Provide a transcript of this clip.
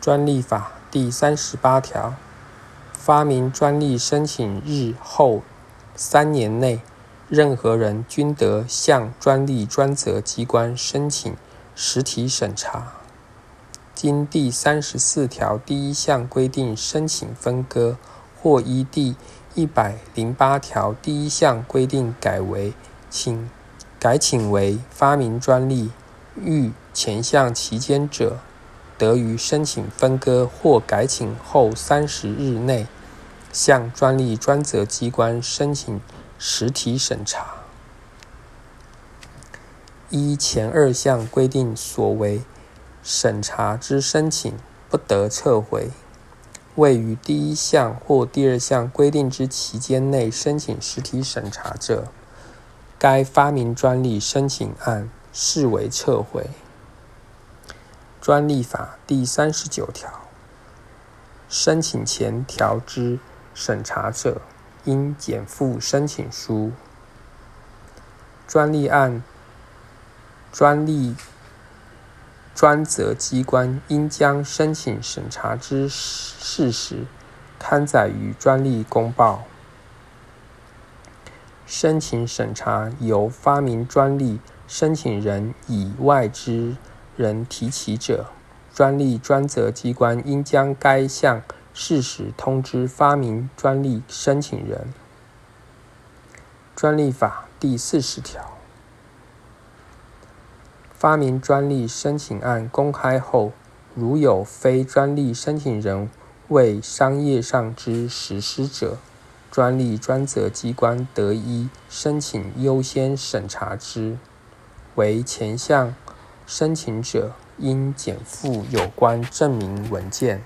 专利法第三十八条，发明专利申请日后三年内，任何人均得向专利专责机关申请实体审查。经第三十四条第一项规定申请分割，或依第一百零八条第一项规定改为请改请为发明专利，欲前项期间者，得于申请分割或改请后三十日内，向专利专责机关申请实体审查。依前二项规定所为审查之申请，不得撤回；未于第一项或第二项规定之期间内申请实体审查者，该发明专利申请案视为撤回。专利法第三十九条，申请前调之审查者，应减负申请书。专利案专利专责机关应将申请审查之事实刊载于专利公报。申请审查由发明专利申请人以外之人提起者，专利专责机关应将该项事实通知发明专利申请人。专利法第四十条，发明专利申请案公开后，如有非专利申请人为商业上之实施者，专利专责机关得依申请优先审查之。为前项申请者，应减负有关证明文件。